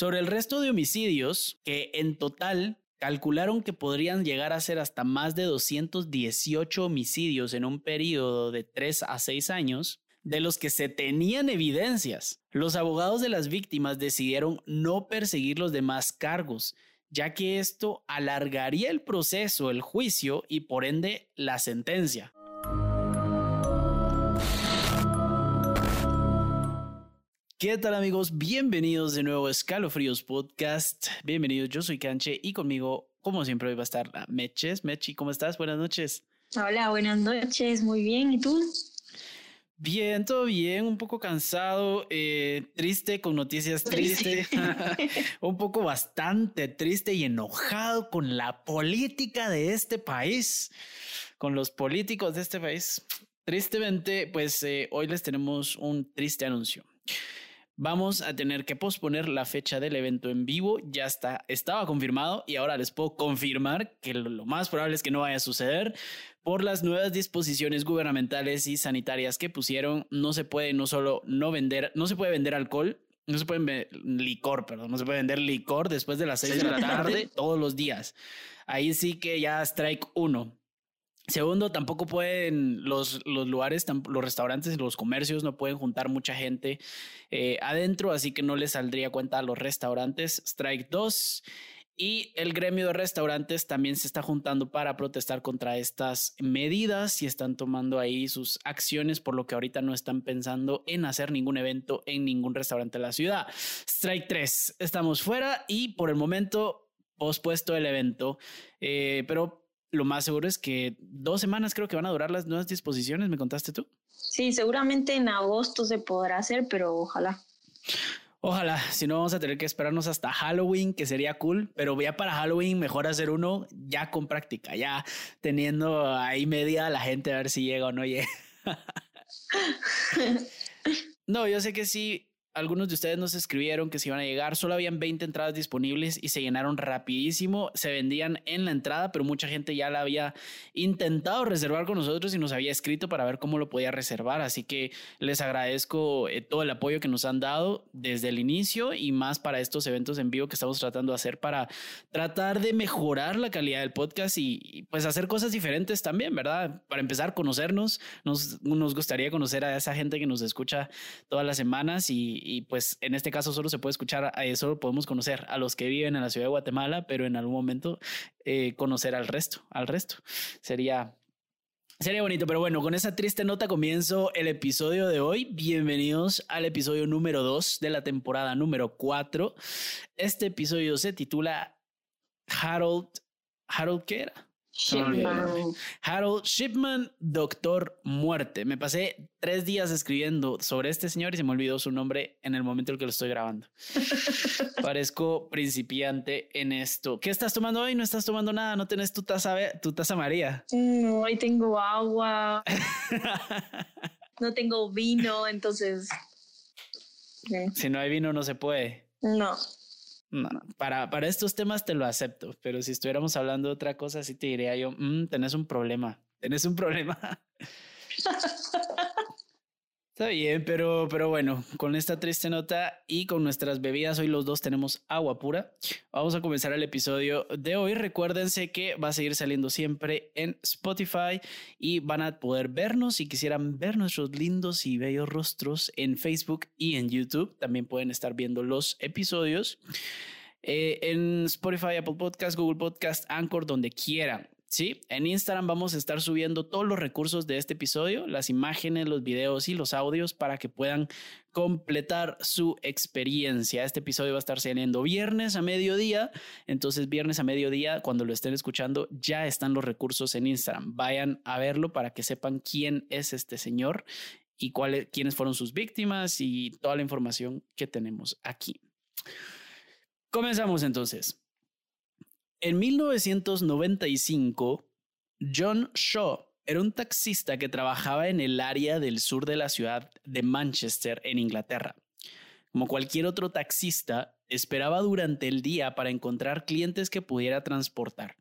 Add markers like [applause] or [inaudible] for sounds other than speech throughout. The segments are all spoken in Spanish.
Sobre el resto de homicidios, que en total calcularon que podrían llegar a ser hasta más de 218 homicidios en un periodo de 3 a 6 años, de los que se tenían evidencias. Los abogados de las víctimas decidieron no perseguir los demás cargos, ya que esto alargaría el proceso, el juicio y por ende la sentencia. ¿Qué tal amigos? Bienvenidos de nuevo a Escalofríos Podcast. Bienvenidos, yo soy Canche y conmigo, como siempre, hoy va a estar Meches. Mechi, ¿cómo estás? Buenas noches. Hola, buenas noches, muy bien. ¿Y tú? Bien, todo bien, un poco cansado, eh, triste, con noticias tristes, [laughs] [laughs] un poco bastante triste y enojado con la política de este país, con los políticos de este país. Tristemente, pues eh, hoy les tenemos un triste anuncio vamos a tener que posponer la fecha del evento en vivo. Ya está, estaba confirmado y ahora les puedo confirmar que lo más probable es que no vaya a suceder por las nuevas disposiciones gubernamentales y sanitarias que pusieron. No se puede no solo no vender, no se puede vender alcohol. No se puede vender licor, perdón, no se puede vender licor después de las seis de la tarde todos los días. Ahí sí que ya strike uno. Segundo, tampoco pueden los, los lugares, los restaurantes los comercios no pueden juntar mucha gente eh, adentro, así que no les saldría cuenta a los restaurantes. Strike 2. Y el gremio de restaurantes también se está juntando para protestar contra estas medidas y están tomando ahí sus acciones, por lo que ahorita no están pensando en hacer ningún evento en ningún restaurante de la ciudad. Strike 3, estamos fuera y por el momento pospuesto el evento, eh, pero lo más seguro es que dos semanas creo que van a durar las nuevas disposiciones, ¿me contaste tú? Sí, seguramente en agosto se podrá hacer, pero ojalá. Ojalá, si no vamos a tener que esperarnos hasta Halloween, que sería cool, pero ya para Halloween mejor hacer uno ya con práctica, ya teniendo ahí media la gente a ver si llega o no llega. [laughs] no, yo sé que sí, algunos de ustedes nos escribieron que se iban a llegar, solo habían 20 entradas disponibles y se llenaron rapidísimo, se vendían en la entrada, pero mucha gente ya la había intentado reservar con nosotros y nos había escrito para ver cómo lo podía reservar, así que les agradezco eh, todo el apoyo que nos han dado desde el inicio y más para estos eventos en vivo que estamos tratando de hacer para tratar de mejorar la calidad del podcast y, pues hacer cosas diferentes también, ¿verdad? Para empezar, conocernos, nos, nos gustaría conocer a esa gente que nos escucha todas las semanas y y, pues en este caso solo se puede escuchar, a eso podemos conocer a los que viven en la ciudad de Guatemala, pero en algún momento eh, conocer al resto, al resto. Sería Sería bonito, pero bueno, con esa triste nota comienzo el episodio de hoy. Bienvenidos al episodio número 2 de la temporada número 4. Este episodio se titula Harold. ¿Harold qué era? Harold Shipman, Doctor Muerte. Me pasé tres días escribiendo sobre este señor y se me olvidó su nombre en el momento en que lo estoy grabando. [laughs] Parezco principiante en esto. ¿Qué estás tomando hoy? ¿No estás tomando nada? ¿No tenés tu taza, tu taza María? No, hoy tengo agua. [laughs] no tengo vino, entonces... Si no hay vino no se puede. No. No, Para, para estos temas te lo acepto, pero si estuviéramos hablando de otra cosa, sí te diría yo, mm, tenés un problema, tenés un problema. [laughs] Está bien, pero, pero bueno, con esta triste nota y con nuestras bebidas, hoy los dos tenemos agua pura. Vamos a comenzar el episodio de hoy. Recuérdense que va a seguir saliendo siempre en Spotify y van a poder vernos si quisieran ver nuestros lindos y bellos rostros en Facebook y en YouTube. También pueden estar viendo los episodios. Eh, en Spotify, Apple Podcast, Google Podcast, Anchor, donde quieran. Sí, en Instagram vamos a estar subiendo todos los recursos de este episodio, las imágenes, los videos y los audios para que puedan completar su experiencia. Este episodio va a estar saliendo viernes a mediodía, entonces viernes a mediodía, cuando lo estén escuchando, ya están los recursos en Instagram. Vayan a verlo para que sepan quién es este señor y cuáles, quiénes fueron sus víctimas y toda la información que tenemos aquí. Comenzamos entonces. En 1995, John Shaw era un taxista que trabajaba en el área del sur de la ciudad de Manchester, en Inglaterra. Como cualquier otro taxista, esperaba durante el día para encontrar clientes que pudiera transportar.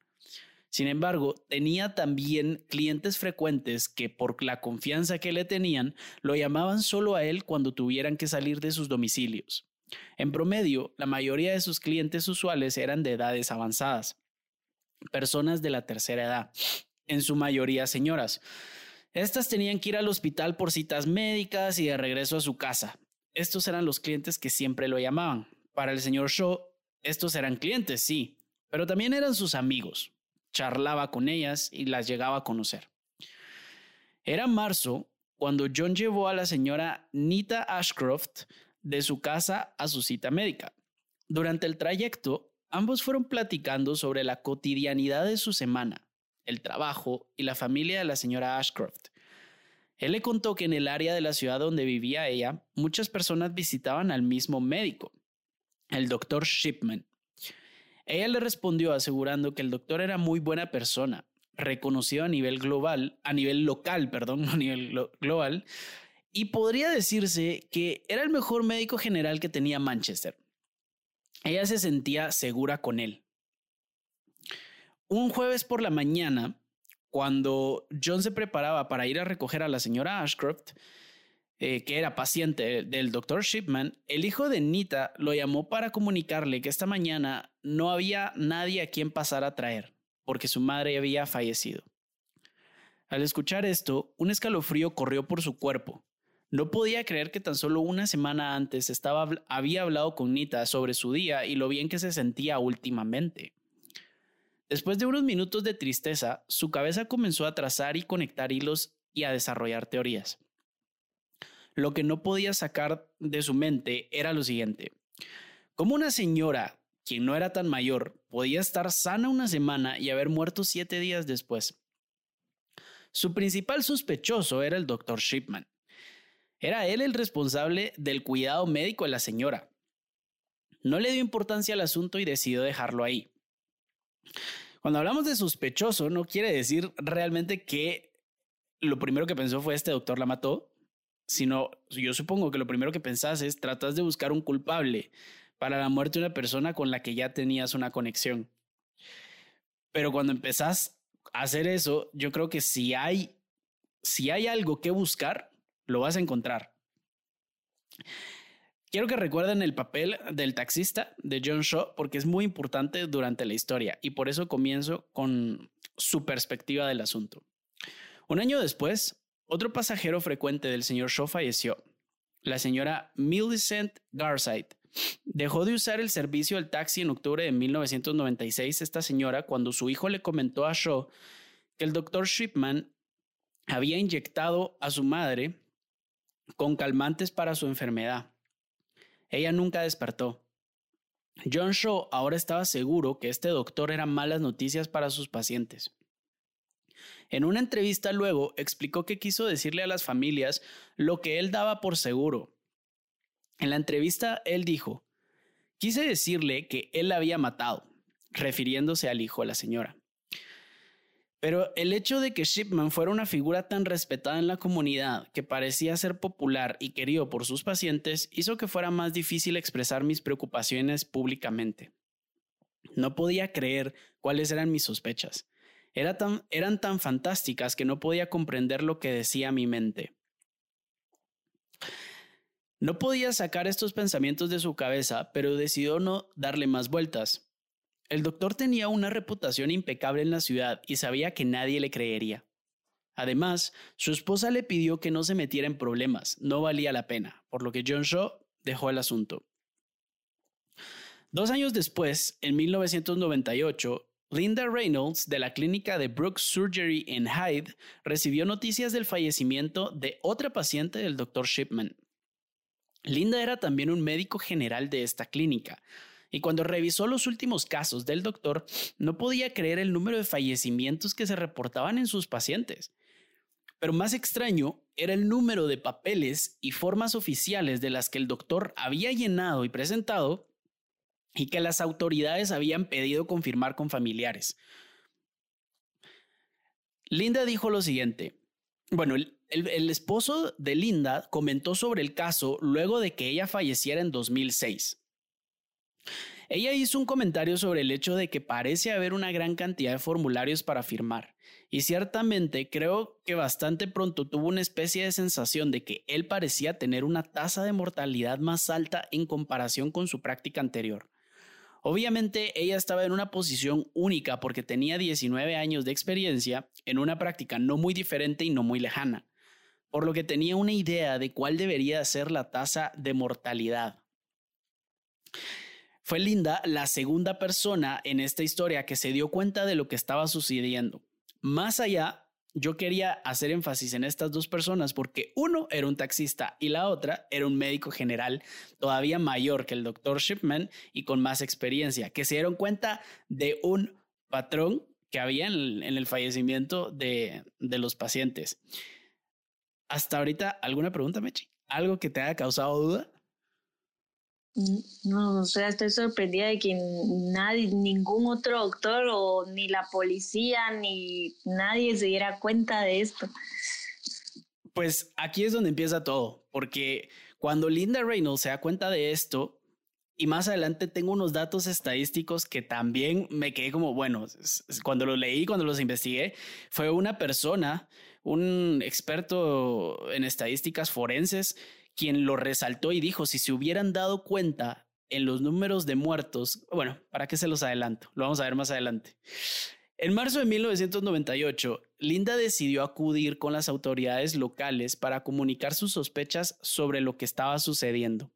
Sin embargo, tenía también clientes frecuentes que por la confianza que le tenían, lo llamaban solo a él cuando tuvieran que salir de sus domicilios. En promedio, la mayoría de sus clientes usuales eran de edades avanzadas, personas de la tercera edad, en su mayoría señoras. Estas tenían que ir al hospital por citas médicas y de regreso a su casa. Estos eran los clientes que siempre lo llamaban. Para el señor Shaw, estos eran clientes, sí, pero también eran sus amigos. Charlaba con ellas y las llegaba a conocer. Era marzo cuando John llevó a la señora Nita Ashcroft de su casa a su cita médica. Durante el trayecto, ambos fueron platicando sobre la cotidianidad de su semana, el trabajo y la familia de la señora Ashcroft. Él le contó que en el área de la ciudad donde vivía ella, muchas personas visitaban al mismo médico, el doctor Shipman. Ella le respondió asegurando que el doctor era muy buena persona, reconocido a nivel global, a nivel local, perdón, [laughs] a nivel global, y podría decirse que era el mejor médico general que tenía Manchester. Ella se sentía segura con él. Un jueves por la mañana, cuando John se preparaba para ir a recoger a la señora Ashcroft, eh, que era paciente del doctor Shipman, el hijo de Nita lo llamó para comunicarle que esta mañana no había nadie a quien pasar a traer, porque su madre había fallecido. Al escuchar esto, un escalofrío corrió por su cuerpo. No podía creer que tan solo una semana antes estaba, había hablado con Nita sobre su día y lo bien que se sentía últimamente. Después de unos minutos de tristeza, su cabeza comenzó a trazar y conectar hilos y a desarrollar teorías. Lo que no podía sacar de su mente era lo siguiente. ¿Cómo una señora, quien no era tan mayor, podía estar sana una semana y haber muerto siete días después? Su principal sospechoso era el doctor Shipman. Era él el responsable del cuidado médico de la señora. No le dio importancia al asunto y decidió dejarlo ahí. Cuando hablamos de sospechoso, no quiere decir realmente que lo primero que pensó fue este doctor la mató, sino yo supongo que lo primero que pensás es tratas de buscar un culpable para la muerte de una persona con la que ya tenías una conexión. Pero cuando empezás a hacer eso, yo creo que si hay, si hay algo que buscar, lo vas a encontrar. Quiero que recuerden el papel del taxista de John Shaw porque es muy importante durante la historia y por eso comienzo con su perspectiva del asunto. Un año después, otro pasajero frecuente del señor Shaw falleció. La señora Millicent Garside dejó de usar el servicio del taxi en octubre de 1996 esta señora cuando su hijo le comentó a Shaw que el doctor Shipman había inyectado a su madre con calmantes para su enfermedad. Ella nunca despertó. John Shaw ahora estaba seguro que este doctor era malas noticias para sus pacientes. En una entrevista luego explicó que quiso decirle a las familias lo que él daba por seguro. En la entrevista él dijo, quise decirle que él la había matado, refiriéndose al hijo de la señora. Pero el hecho de que Shipman fuera una figura tan respetada en la comunidad que parecía ser popular y querido por sus pacientes hizo que fuera más difícil expresar mis preocupaciones públicamente. No podía creer cuáles eran mis sospechas. eran tan fantásticas que no podía comprender lo que decía mi mente. No podía sacar estos pensamientos de su cabeza, pero decidió no darle más vueltas. El doctor tenía una reputación impecable en la ciudad y sabía que nadie le creería. Además, su esposa le pidió que no se metiera en problemas, no valía la pena, por lo que John Shaw dejó el asunto. Dos años después, en 1998, Linda Reynolds de la clínica de Brooks Surgery en Hyde recibió noticias del fallecimiento de otra paciente del Dr. Shipman. Linda era también un médico general de esta clínica, y cuando revisó los últimos casos del doctor, no podía creer el número de fallecimientos que se reportaban en sus pacientes. Pero más extraño era el número de papeles y formas oficiales de las que el doctor había llenado y presentado y que las autoridades habían pedido confirmar con familiares. Linda dijo lo siguiente. Bueno, el, esposo de Linda comentó sobre el caso luego de que ella falleciera en 2006. Ella hizo un comentario sobre el hecho de que parece haber una gran cantidad de formularios para firmar y ciertamente creo que bastante pronto tuvo una especie de sensación de que él parecía tener una tasa de mortalidad más alta en comparación con su práctica anterior. Obviamente ella estaba en una posición única porque tenía 19 años de experiencia en una práctica no muy diferente y no muy lejana, por lo que tenía una idea de cuál debería ser la tasa de mortalidad. Fue Linda la segunda persona en esta historia que se dio cuenta de lo que estaba sucediendo. Más allá, yo quería hacer énfasis en estas dos personas porque uno era un taxista y la otra era un médico general todavía mayor que el doctor Shipman y con más experiencia, que se dieron cuenta de un patrón que había en el, fallecimiento de, de, los pacientes. Hasta ahorita, ¿alguna pregunta, Mechi? ¿Algo que te haya causado duda? No, o sea, estoy sorprendida de que nadie, ningún otro doctor o ni la policía ni nadie se diera cuenta de esto. Pues aquí es donde empieza todo, porque cuando Linda Reynolds se da cuenta de esto, y más adelante tengo unos datos estadísticos que también me quedé como, bueno, cuando los leí, cuando los investigué, fue una persona, un experto en estadísticas forenses, quien lo resaltó y dijo, si se hubieran dado cuenta en los números de muertos, bueno, ¿para qué se los adelanto? Lo vamos a ver más adelante. En marzo de 1998, Linda decidió acudir con las autoridades locales para comunicar sus sospechas sobre lo que estaba sucediendo.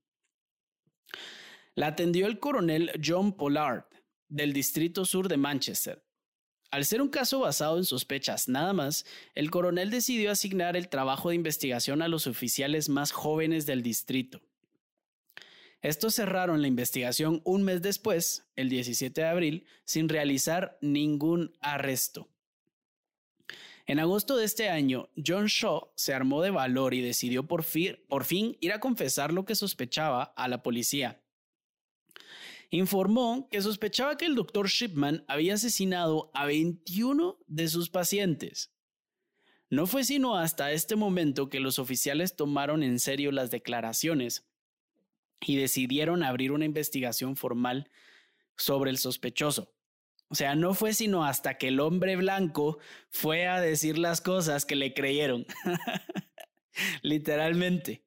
La atendió el coronel John Pollard, del Distrito Sur de Manchester, al ser un caso basado en sospechas nada más, el coronel decidió asignar el trabajo de investigación a los oficiales más jóvenes del distrito. Estos cerraron la investigación un mes después, el 17 de abril, sin realizar ningún arresto. En agosto de este año, John Shaw se armó de valor y decidió por, fin ir a confesar lo que sospechaba a la policía informó que sospechaba que el doctor Shipman había asesinado a 21 de sus pacientes. No fue sino hasta este momento que los oficiales tomaron en serio las declaraciones y decidieron abrir una investigación formal sobre el sospechoso. O sea, no fue sino hasta que el hombre blanco fue a decir las cosas que le creyeron. [laughs] Literalmente.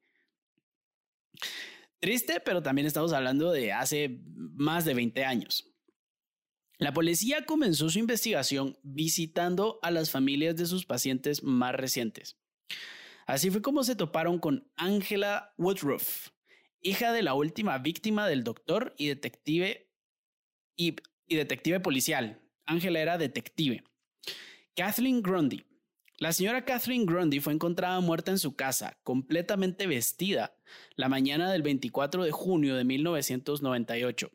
Triste, pero también estamos hablando de hace más de 20 años. La policía comenzó su investigación visitando a las familias de sus pacientes más recientes. Así fue como se toparon con Angela Woodruff, hija de la última víctima del doctor y detective y, y detective policial. Angela era detective. Kathleen Grundy, la señora Catherine Grundy fue encontrada muerta en su casa, completamente vestida, la mañana del 24 de junio de 1998.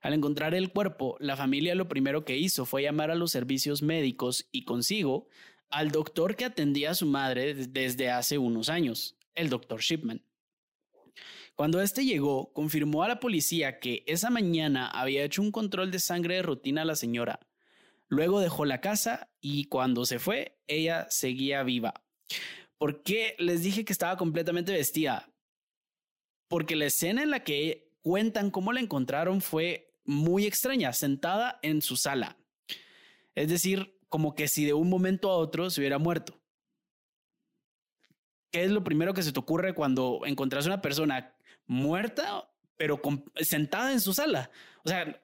Al encontrar el cuerpo, la familia lo primero que hizo fue llamar a los servicios médicos y consigo al doctor que atendía a su madre desde hace unos años, el doctor Shipman. Cuando este llegó, confirmó a la policía que esa mañana había hecho un control de sangre de rutina a la señora, Luego dejó la casa y cuando se fue, ella seguía viva. ¿Por qué les dije que estaba completamente vestida? Porque la escena en la que cuentan cómo la encontraron fue muy extraña, sentada en su sala. Es decir, como que si de un momento a otro se hubiera muerto. ¿Qué es lo primero que se te ocurre cuando encontrás una persona muerta, pero sentada en su sala? O sea,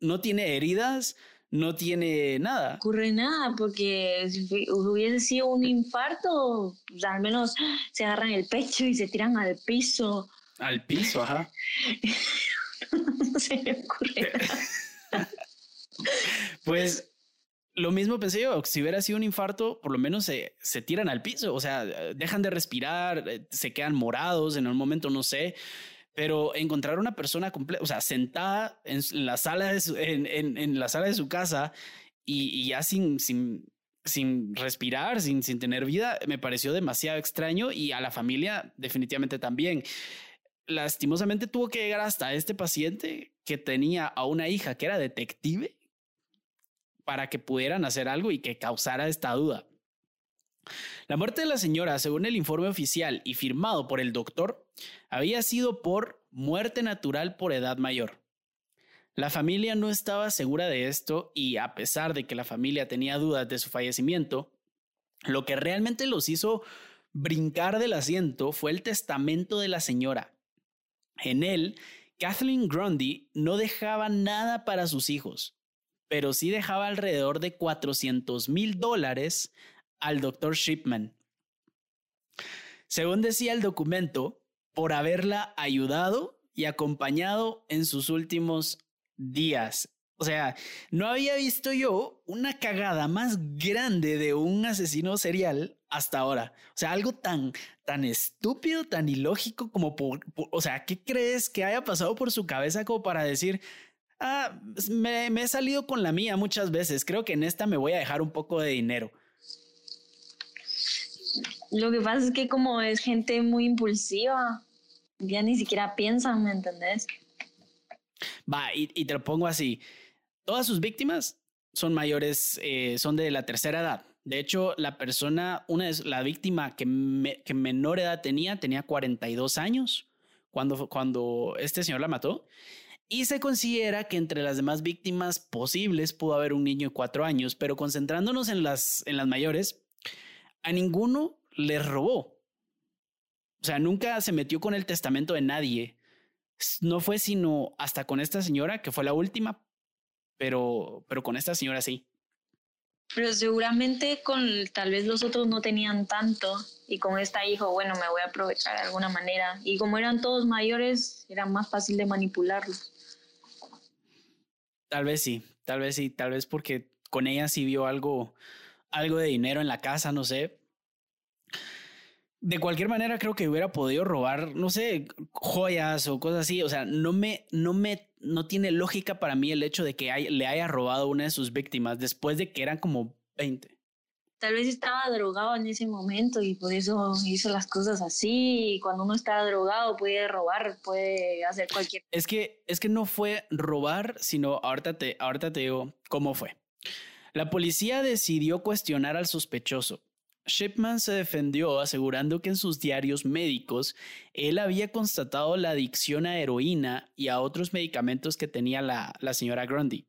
no tiene heridas, no tiene nada. Ocurre nada, porque si hubiese sido un infarto, pues, al menos se agarran el pecho y se tiran al piso. Al piso, ajá. [laughs] no se me ocurre nada. [laughs] pues lo mismo pensé yo, si hubiera sido un infarto, por lo menos se, se, tiran al piso, o sea, dejan de respirar, eh, se quedan morados en un momento, no sé pero encontrar una persona o sea, sentada en la sala de su, en, en, la sala de su casa y, ya sin, sin, sin respirar, sin, sin tener vida, me pareció demasiado extraño y a la familia definitivamente también. Lastimosamente tuvo que llegar hasta este paciente que tenía a una hija que era detective para que pudieran hacer algo y que causara esta duda. La muerte de la señora, según el informe oficial y firmado por el doctor, había sido por muerte natural por edad mayor. La familia no estaba segura de esto y a pesar de que la familia tenía dudas de su fallecimiento, lo que realmente los hizo brincar del asiento fue el testamento de la señora. En él, Kathleen Grundy no dejaba nada para sus hijos, pero sí dejaba alrededor de 400 mil dólares al doctor Shipman. Según decía el documento, por haberla ayudado y acompañado en sus últimos días. O sea, no había visto yo una cagada más grande de un asesino serial hasta ahora. O sea, algo tan, tan estúpido, tan ilógico como por, o sea, ¿qué crees que haya pasado por su cabeza como para decir, ah, me, he salido con la mía muchas veces, creo que en esta me voy a dejar un poco de dinero? Lo que pasa es que como es gente muy impulsiva, ya ni siquiera piensan, ¿me entendés? Va, y, te lo pongo así. Todas sus víctimas son mayores, eh, son de la tercera edad. De hecho, la persona, una es la víctima que, que menor edad tenía, tenía 42 años cuando, cuando este señor la mató. Y se considera que entre las demás víctimas posibles pudo haber un niño de cuatro años, pero concentrándonos en las, en las mayores, a ninguno le robó. O sea, nunca se metió con el testamento de nadie no fue sino hasta con esta señora, que fue la última, pero, pero con esta señora sí. Pero seguramente con tal vez los otros no tenían tanto y con esta hijo, bueno, me voy a aprovechar de alguna manera. Y como eran todos mayores, era más fácil de manipularlos. Tal vez sí, tal vez sí, tal vez porque con ella sí vio algo, algo de dinero en la casa, no sé, de cualquier manera creo que hubiera podido robar, no sé, joyas o cosas así. O sea, no me, no me, no tiene lógica para mí el hecho de que le haya robado una de sus víctimas después de que eran como 20. Tal vez estaba drogado en ese momento y por eso hizo las cosas así. Y cuando uno está drogado puede robar, puede hacer cualquier. Es que, es que no fue robar, sino ahorita te, ahorita te digo cómo fue. La policía decidió cuestionar al sospechoso Shipman se defendió asegurando que en sus diarios médicos él había constatado la adicción a heroína y a otros medicamentos que tenía la, señora Grundy.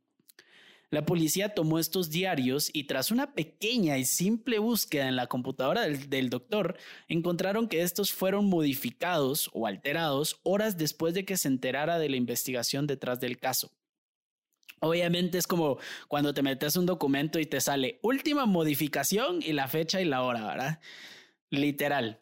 La policía tomó estos diarios y tras una pequeña y simple búsqueda en la computadora del, del, doctor, encontraron que estos fueron modificados o alterados horas después de que se enterara de la investigación detrás del caso. Obviamente es como cuando te metes un documento y te sale última modificación y la fecha y la hora, ¿verdad? Literal.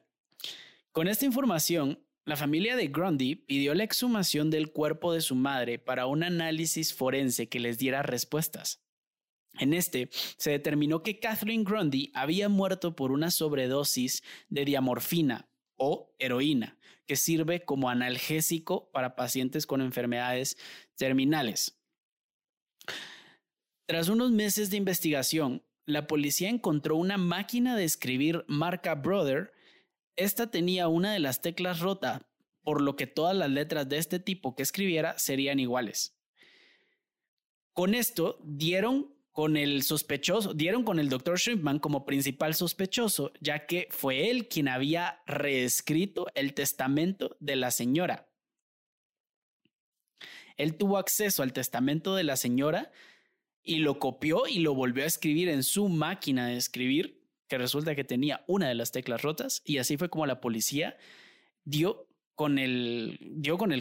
Con esta información, la familia de Grundy pidió la exhumación del cuerpo de su madre para un análisis forense que les diera respuestas. En este, se determinó que Kathleen Grundy había muerto por una sobredosis de diamorfina o heroína, que sirve como analgésico para pacientes con enfermedades terminales. Tras unos meses de investigación, la policía encontró una máquina de escribir marca Brother. Esta tenía una de las teclas rota, por lo que todas las letras de este tipo que escribiera serían iguales. Con esto dieron con el sospechoso, dieron con el doctor Shrimpman como principal sospechoso, ya que fue él quien había reescrito el testamento de la señora. Él tuvo acceso al testamento de la señora y lo copió y lo volvió a escribir en su máquina de escribir, que resulta que tenía una de las teclas rotas y así fue como la policía dio con el,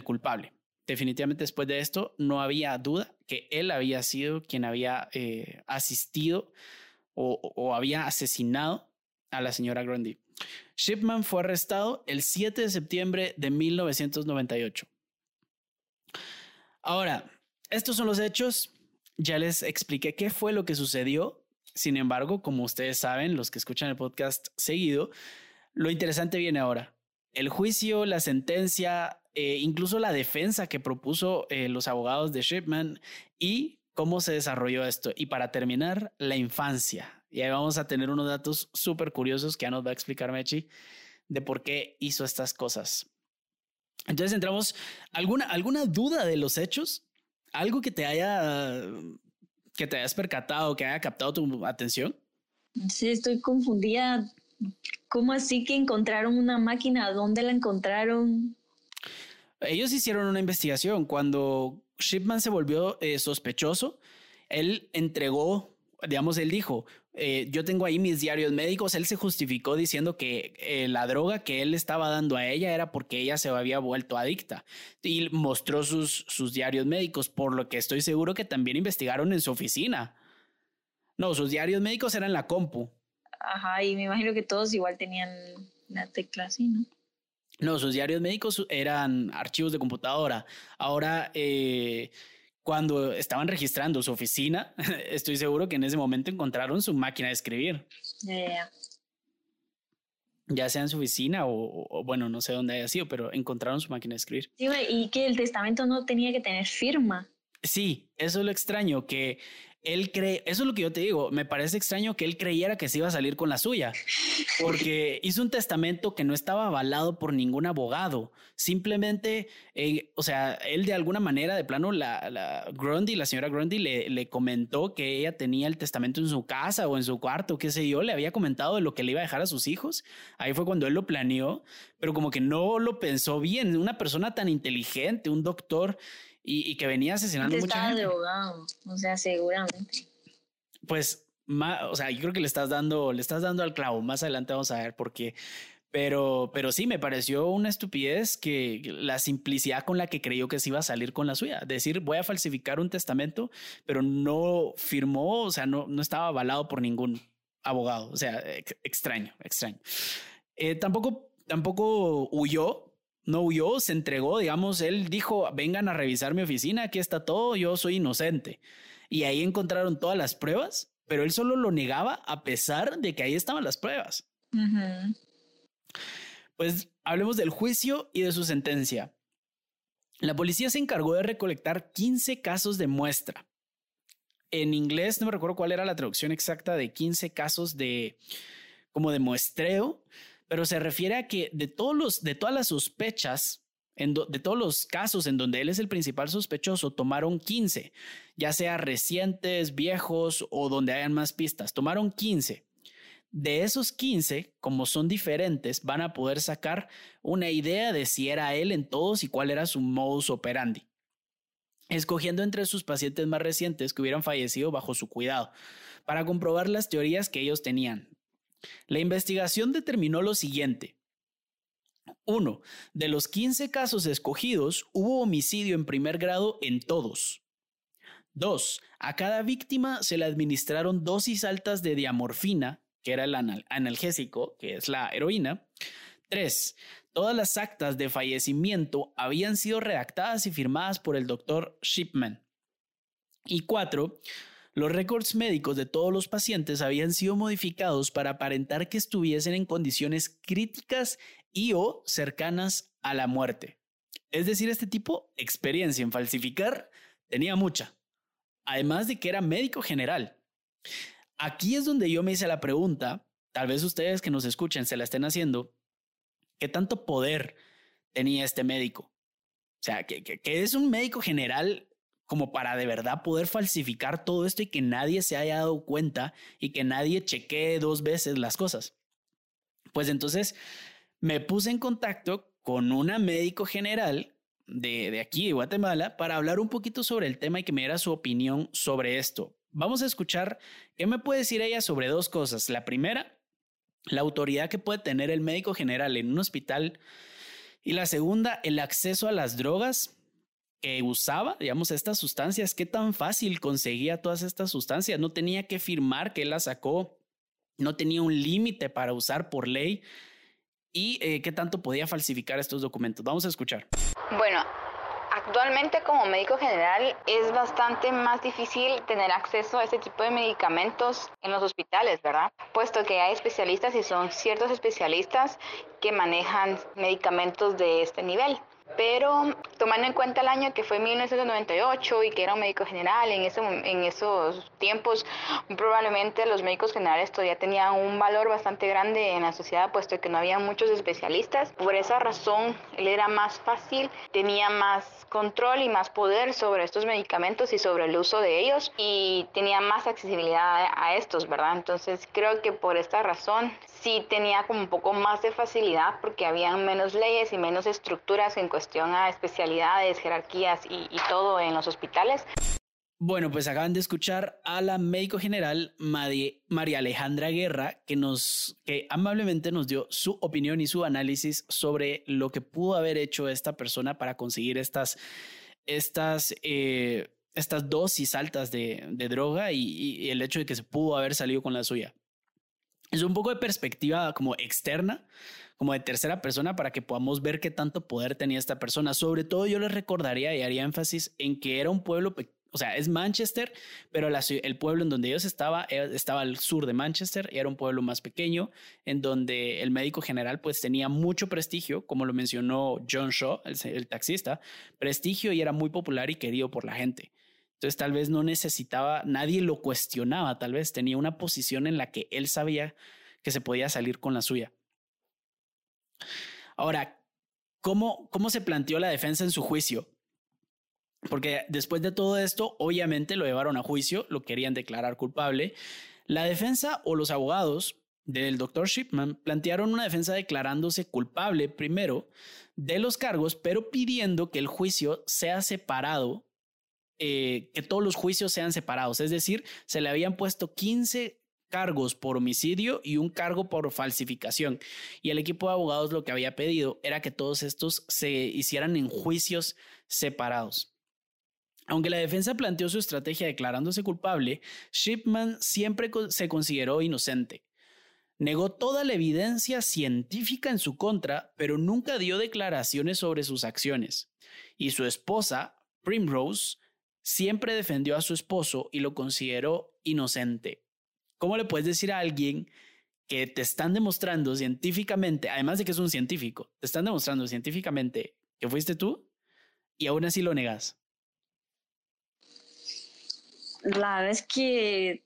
culpable. Definitivamente después de esto no había duda que él había sido quien había eh, asistido o, o había asesinado a la señora Grundy. Shipman fue arrestado el 7 de septiembre de 1998. Ahora, estos son los hechos ya les expliqué qué fue lo que sucedió. Sin embargo, como ustedes saben, los que escuchan el podcast seguido, lo interesante viene ahora. El juicio, la sentencia, eh, incluso la defensa que propuso eh, los abogados de Shipman y cómo se desarrolló esto. Y para terminar, la infancia. Y ahí vamos a tener unos datos súper curiosos que ya nos va a explicar Mechi de por qué hizo estas cosas. Entonces entramos, ¿alguna, alguna duda de los hechos? algo que te haya, que te hayas percatado, que haya captado tu atención? Sí, estoy confundida. ¿Cómo así que encontraron una máquina? ¿Dónde la encontraron? Ellos hicieron una investigación cuando, Shipman se volvió eh, sospechoso. Él entregó, digamos, él dijo, eh, yo tengo ahí mis diarios médicos. Él se justificó diciendo que eh, la droga que él estaba dando a ella era porque ella se había vuelto adicta y mostró sus, sus diarios médicos, por lo que estoy seguro que también investigaron en su oficina. No, sus diarios médicos eran la compu. Ajá, y me imagino que todos igual tenían la tecla así, ¿no? No, sus diarios médicos eran archivos de computadora. Ahora, eh, cuando estaban registrando su oficina, [laughs] estoy seguro que en ese momento encontraron su máquina de escribir. Ya sea en su oficina o, bueno, no sé dónde haya sido, pero encontraron su máquina de escribir. Sí, y que el testamento no tenía que tener firma. Sí, eso es lo extraño, que él cree, eso es lo que yo te digo, me parece extraño que él creyera que se iba a salir con la suya, porque hizo un testamento que no estaba avalado por ningún abogado, simplemente, eh, o sea, él de alguna manera, de plano, la, la Grundy, la señora Grundy le, le comentó que ella tenía el testamento en su casa o en su cuarto, qué sé yo, le había comentado de lo que le iba a dejar a sus hijos, ahí fue cuando él lo planeó, pero como que no lo pensó bien, una persona tan inteligente, un doctor, y, que venía asesinando mucha gente. drogado, o sea, seguramente. Pues, o sea, yo creo que le estás dando, le estás dando al clavo. Más adelante vamos a ver por qué. Pero, pero sí, me pareció una estupidez que la simplicidad con la que creyó que se iba a salir con la suya. Decir, voy a falsificar un testamento, pero no firmó, o sea, no, no estaba avalado por ningún abogado. O sea, extraño, extraño. Eh, tampoco, tampoco huyó no huyó, se entregó, digamos, él dijo, vengan a revisar mi oficina, aquí está todo, yo soy inocente. Y ahí encontraron todas las pruebas, pero él solo lo negaba a pesar de que ahí estaban las pruebas. Pues hablemos del juicio y de su sentencia. La policía se encargó de recolectar 15 casos de muestra. En inglés no me recuerdo cuál era la traducción exacta de 15 casos de como de muestreo, pero se refiere a que de, todos los, de todas las sospechas, de todos los casos en donde él es el principal sospechoso, tomaron 15, ya sea recientes, viejos o donde hayan más pistas, tomaron 15. De esos 15, como son diferentes, van a poder sacar una idea de si era él en todos y cuál era su modus operandi, escogiendo entre sus pacientes más recientes que hubieran fallecido bajo su cuidado, para comprobar las teorías que ellos tenían, la investigación determinó lo siguiente. Uno, de los 15 casos escogidos, hubo homicidio en primer grado en todos. Dos, a cada víctima se le administraron dosis altas de diamorfina, que era el analgésico, que es la heroína. Tres, todas las actas de fallecimiento habían sido redactadas y firmadas por el doctor Shipman. Y cuatro, los récords médicos de todos los pacientes habían sido modificados para aparentar que estuviesen en condiciones críticas y o cercanas a la muerte. Es decir, este tipo, experiencia en falsificar, tenía mucha. Además de que era médico general. Aquí es donde yo me hice la pregunta, tal vez ustedes que nos escuchen se la estén haciendo, ¿qué tanto poder tenía este médico? O sea, que, que es un médico general como para de verdad poder falsificar todo esto y que nadie se haya dado cuenta y que nadie chequee dos veces las cosas. Pues entonces me puse en contacto con una médico general de, de, aquí, de Guatemala, para hablar un poquito sobre el tema y que me diera su opinión sobre esto. Vamos a escuchar qué me puede decir ella sobre dos cosas. La primera, la autoridad que puede tener el médico general en un hospital. Y la segunda, el acceso a las drogas que usaba, digamos, estas sustancias, qué tan fácil conseguía todas estas sustancias. No tenía que firmar que él las sacó, no tenía un límite para usar por ley y eh, qué tanto podía falsificar estos documentos. Vamos a escuchar. Bueno, Actualmente como médico general es bastante más difícil tener acceso a este tipo de medicamentos en los hospitales, ¿verdad? Puesto que hay especialistas y son ciertos especialistas que manejan medicamentos de este nivel pero tomando en cuenta el año que fue 1998 y que era un médico general, en, ese, en esos tiempos probablemente los médicos generales todavía tenían un valor bastante grande en la sociedad, puesto que no había muchos especialistas. Por esa razón, él era más fácil, tenía más control y más poder sobre estos medicamentos y sobre el uso de ellos y tenía más accesibilidad a estos, ¿verdad? Entonces creo que por esta razón sí tenía como un poco más de facilidad porque había menos leyes y menos estructuras en cuestión a especialidades, jerarquías y, todo en los hospitales. Bueno, pues acaban de escuchar a la médico general María Alejandra Guerra, que nos, que amablemente nos dio su opinión y su análisis sobre lo que pudo haber hecho esta persona para conseguir estas, estas, eh, estas dosis altas de, droga y, y, el hecho de que se pudo haber salido con la suya. Es un poco de perspectiva como externa, como de tercera persona para que podamos ver qué tanto poder tenía esta persona. Sobre todo yo les recordaría y haría énfasis en que era un pueblo o sea, es Manchester, pero el pueblo en donde ellos estaba eh, estaba al sur de Manchester, era un pueblo más pequeño, en donde el médico general pues tenía mucho prestigio, como lo mencionó John Shaw, el, taxista, prestigio y era muy popular y querido por la gente. Entonces tal vez no necesitaba, nadie lo cuestionaba, tal vez tenía una posición en la que él sabía que se podía salir con la suya. Ahora, ¿cómo, cómo se planteó la defensa en su juicio? Porque después de todo esto, obviamente lo llevaron a juicio, lo querían declarar culpable. La defensa o los abogados del doctor Shipman plantearon una defensa declarándose culpable primero de los cargos, pero pidiendo que el juicio sea separado, eh, que todos los juicios sean separados. Es decir, se le habían puesto 15 cargos por homicidio y un cargo por falsificación. Y el equipo de abogados lo que había pedido era que todos estos se hicieran en juicios separados. Aunque la defensa planteó su estrategia declarándose culpable, Shipman siempre se consideró inocente. Negó toda la evidencia científica en su contra, pero nunca dio declaraciones sobre sus acciones. Y su esposa, Primrose, siempre defendió a su esposo y lo consideró inocente. ¿Cómo le puedes decir a alguien que te están demostrando científicamente, además de que es un científico, te están demostrando científicamente que fuiste tú y aún así lo negas? la verdad es que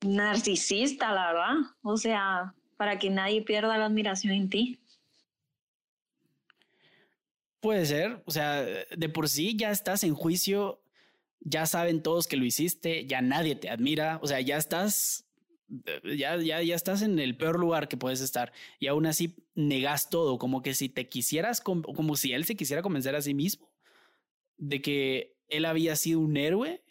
narcisista, la verdad. O sea, para que nadie pierda la admiración en ti. Puede ser, o sea, de por sí ya estás en juicio, ya saben todos que lo hiciste, ya nadie te admira, o sea, ya estás, ya, ya, ya estás en el peor lugar que puedes estar y aún así negas todo, como que si te quisieras, como si él se quisiera convencer a sí mismo de que él había sido un héroe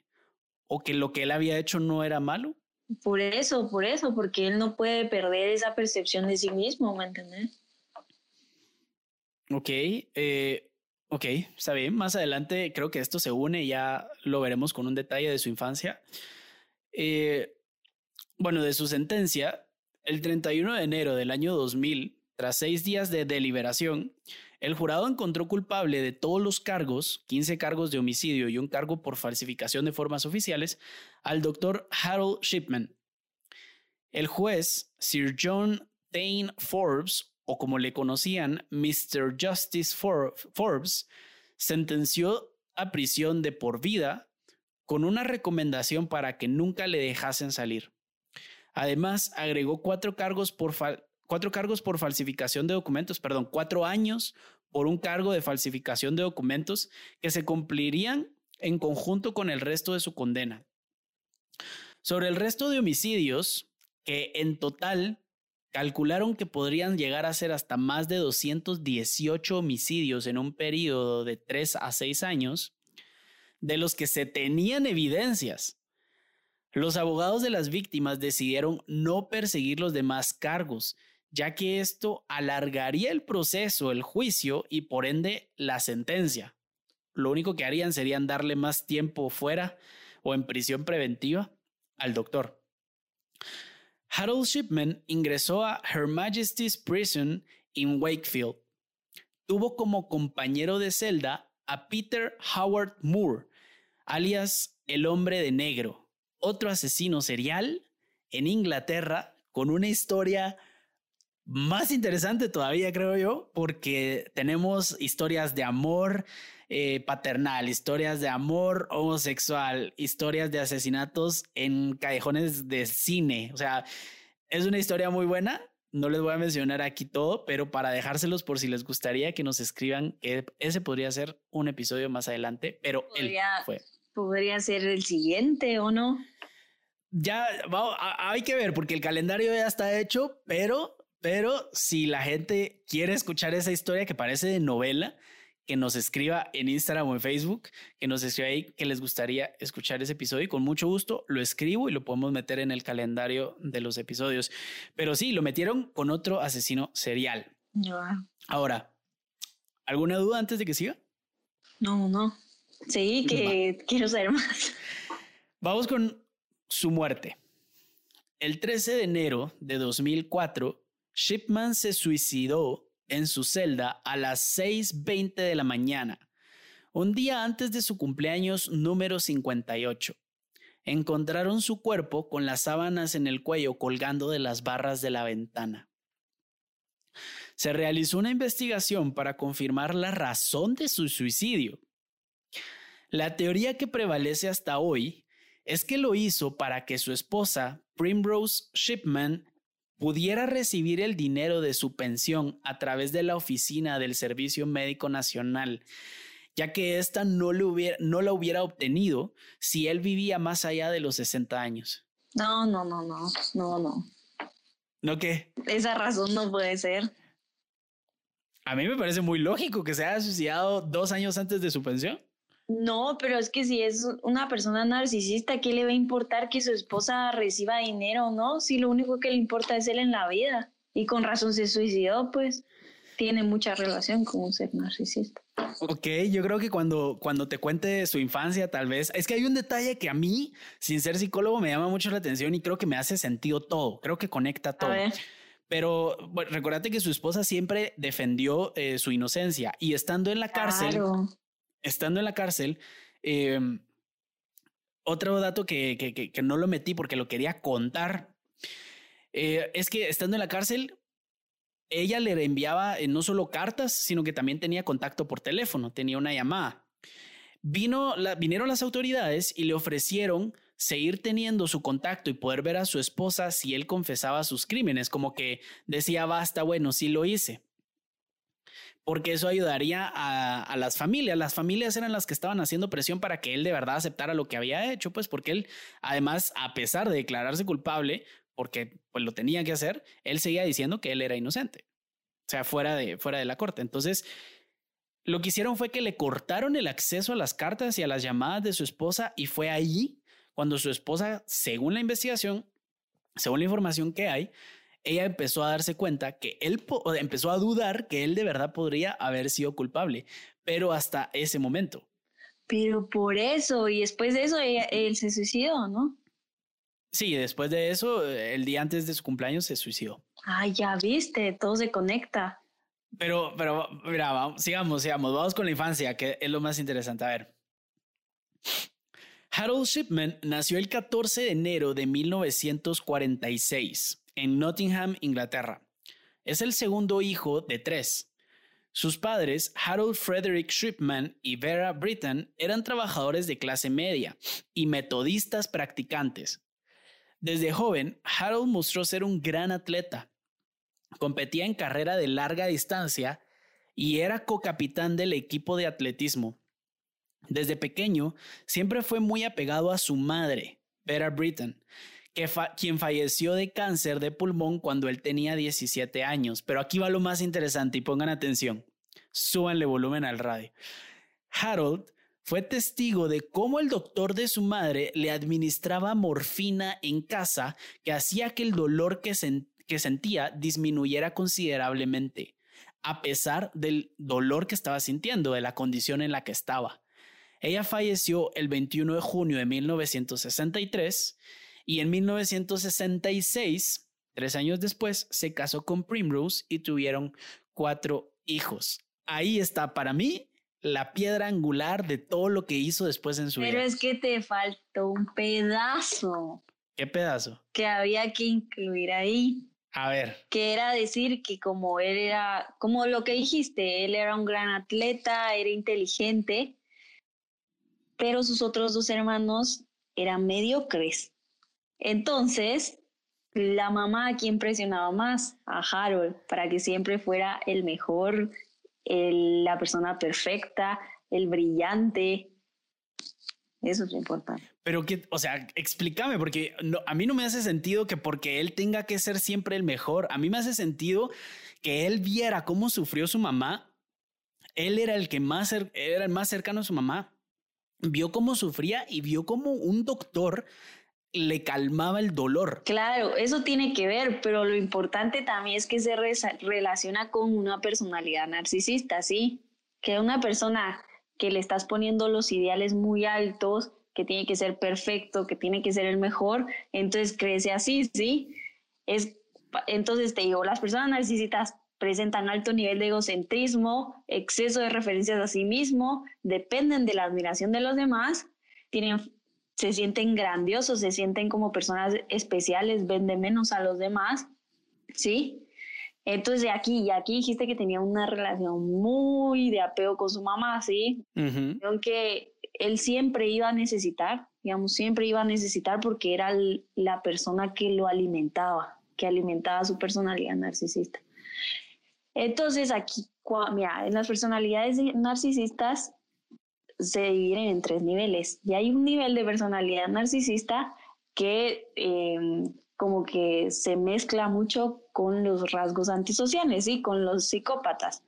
o que lo que él había hecho no era malo. Por eso, por eso, porque él no puede perder esa percepción de sí mismo, ¿me entiendes? Ok, eh, está bien. Más adelante creo que esto se une, ya lo veremos con un detalle de su infancia. Eh, bueno, de su sentencia, el 31 de enero del año 2000, tras seis días de deliberación, el jurado encontró culpable de todos los cargos, 15 cargos de homicidio y un cargo por falsificación de formas oficiales, al doctor Harold Shipman. El juez, Sir John Dane Forbes, o como le conocían, Mr. Justice Forbes, sentenció a prisión de por vida con una recomendación para que nunca le dejasen salir. Además, agregó cuatro cargos por, cuatro cargos por falsificación de documentos, perdón, cuatro años por un cargo de falsificación de documentos que se cumplirían en conjunto con el resto de su condena. Sobre el resto de homicidios, que en total calcularon que podrían llegar a ser hasta más de 218 homicidios en un periodo de tres a seis años, de los que se tenían evidencias. Los abogados de las víctimas decidieron no perseguir los demás cargos ya que esto alargaría el proceso, el juicio y por ende la sentencia. Lo único que harían serían darle más tiempo fuera o en prisión preventiva al doctor. Harold Shipman ingresó a Her Majesty's Prison en Wakefield. Tuvo como compañero de celda a Peter Howard Moore, alias el hombre de negro, otro asesino serial en Inglaterra con una historia más interesante todavía, creo yo, porque tenemos historias de amor eh, paternal, historias de amor homosexual, historias de asesinatos en callejones de cine. O sea, es una historia muy buena. No les voy a mencionar aquí todo, pero para dejárselos por si les gustaría que nos escriban, que ese podría ser un episodio más adelante, pero podría, él fue. Podría ser el siguiente o no. Ya hay que ver porque el calendario ya está hecho, pero pero si la gente quiere escuchar esa historia que parece de novela, que nos escriba en Instagram o en Facebook, que nos escriba ahí que les gustaría escuchar ese episodio y con mucho gusto lo escribo y lo podemos meter en el calendario de los episodios. Pero sí, lo metieron con otro asesino serial. Ahora, ¿alguna duda antes de que siga? No, no. Sí, que quiero saber más. Vamos con su muerte. El 13 de enero de 2004, Shipman se suicidó en su celda a las 6.20 de la mañana, un día antes de su cumpleaños número 58. Encontraron su cuerpo con las sábanas en el cuello colgando de las barras de la ventana. Se realizó una investigación para confirmar la razón de su suicidio. La teoría que prevalece hasta hoy es que lo hizo para que su esposa, Primrose Shipman, pudiera recibir el dinero de su pensión a través de la oficina del Servicio Médico Nacional, ya que ésta no, hubiera, no la hubiera obtenido si él vivía más allá de los 60 años. No, no, no, no, no, no. ¿No qué? Esa razón no puede ser. A mí me parece muy lógico que se haya suicidado dos años antes de su pensión. No, pero es que si es una persona narcisista, ¿qué le va a importar que su esposa reciba dinero o no? Si lo único que le importa es él en la vida. Y con razón se suicidó, pues tiene mucha relación con un ser narcisista. Ok, yo creo que cuando, cuando te cuente su infancia, tal vez, es que hay un detalle que a mí, sin ser psicólogo, me llama mucho la atención y creo que me hace sentido todo, creo que conecta todo. Pero bueno, recordate que su esposa siempre defendió eh, su inocencia y estando en la cárcel, estando en la cárcel, em, otro dato que, no lo metí porque lo quería contar, eh, es que estando en la cárcel, ella le enviaba eh, no solo cartas, sino que también tenía contacto por teléfono, tenía una llamada. Vino vinieron las autoridades y le ofrecieron seguir teniendo su contacto y poder ver a su esposa si él confesaba sus crímenes, como que decía, basta, bueno, sí lo hice porque eso ayudaría a, las familias. Las familias eran las que estaban haciendo presión para que él de verdad aceptara lo que había hecho, pues porque él, además, a pesar de declararse culpable, porque pues lo tenía que hacer, él seguía diciendo que él era inocente, o sea, fuera de, fuera de la corte. Entonces, lo que hicieron fue que le cortaron el acceso a las cartas y a las llamadas de su esposa y fue allí cuando su esposa, según la investigación, según la información que hay, ella empezó a darse cuenta que él empezó a dudar que él de verdad podría haber sido culpable, pero hasta ese momento. Pero por eso, y después de eso, él se suicidó, ¿no? Sí, después de eso, el día antes de su cumpleaños se suicidó. Ah, ya viste, todo se conecta. Pero, pero, mira, vamos, sigamos, sigamos, vamos con la infancia, que es lo más interesante. A ver. Harold Shipman nació el 14 de enero de 1946 en Nottingham, Inglaterra. Es el segundo hijo de tres. Sus padres, Harold Frederick Shipman y Vera Britton, eran trabajadores de clase media y metodistas practicantes. Desde joven, Harold mostró ser un gran atleta. Competía en carrera de larga distancia y era co-capitán del equipo de atletismo. Desde pequeño, siempre fue muy apegado a su madre, Vera Britton, quien falleció de cáncer de pulmón cuando él tenía 17 años. Pero aquí va lo más interesante y pongan atención. Súbanle volumen al radio. Harold fue testigo de cómo el doctor de su madre le administraba morfina en casa que hacía que el dolor que, que sentía disminuyera considerablemente, a pesar del dolor que estaba sintiendo, de la condición en la que estaba. Ella falleció el 21 de junio de 1963 y en 1966, tres años después, se casó con Primrose y tuvieron cuatro hijos. Ahí está para mí la piedra angular de todo lo que hizo después en su vida. Pero es que te faltó un pedazo. ¿Qué pedazo? Que había que incluir ahí. A ver. Que era decir que como él era, como lo que dijiste, él era un gran atleta, era inteligente, pero sus otros dos hermanos eran mediocres. Entonces, la mamá a quien presionaba más, a Harold, para que siempre fuera el mejor, la persona perfecta, el brillante. Eso es importante. Pero que, o sea, explícame, porque no, a mí no me hace sentido que porque él tenga que ser siempre el mejor, a mí me hace sentido que él viera cómo sufrió su mamá. Él era el que más era el más cercano a su mamá. Vio cómo sufría y vio cómo un doctor le calmaba el dolor. Claro, eso tiene que ver, pero lo importante también es que se relaciona con una personalidad narcisista, ¿sí? Que una persona que le estás poniendo los ideales muy altos, que tiene que ser perfecto, que tiene que ser el mejor, entonces crece así, ¿sí? Es, entonces te digo, las personas narcisistas presentan alto nivel de egocentrismo, exceso de referencias a sí mismo, dependen de la admiración de los demás, tienen se sienten grandiosos, se sienten como personas especiales, venden menos a los demás, ¿sí? Entonces, de aquí y aquí dijiste que tenía una relación muy de apego con su mamá, ¿sí? Aunque él siempre iba a necesitar, digamos, siempre iba a necesitar porque era la persona que lo alimentaba, que alimentaba su personalidad narcisista. Entonces, aquí, mira, en las personalidades narcisistas se dividen en tres niveles. Y hay un nivel de personalidad narcisista que em, como que se mezcla mucho con los rasgos antisociales, y con los psicópatas.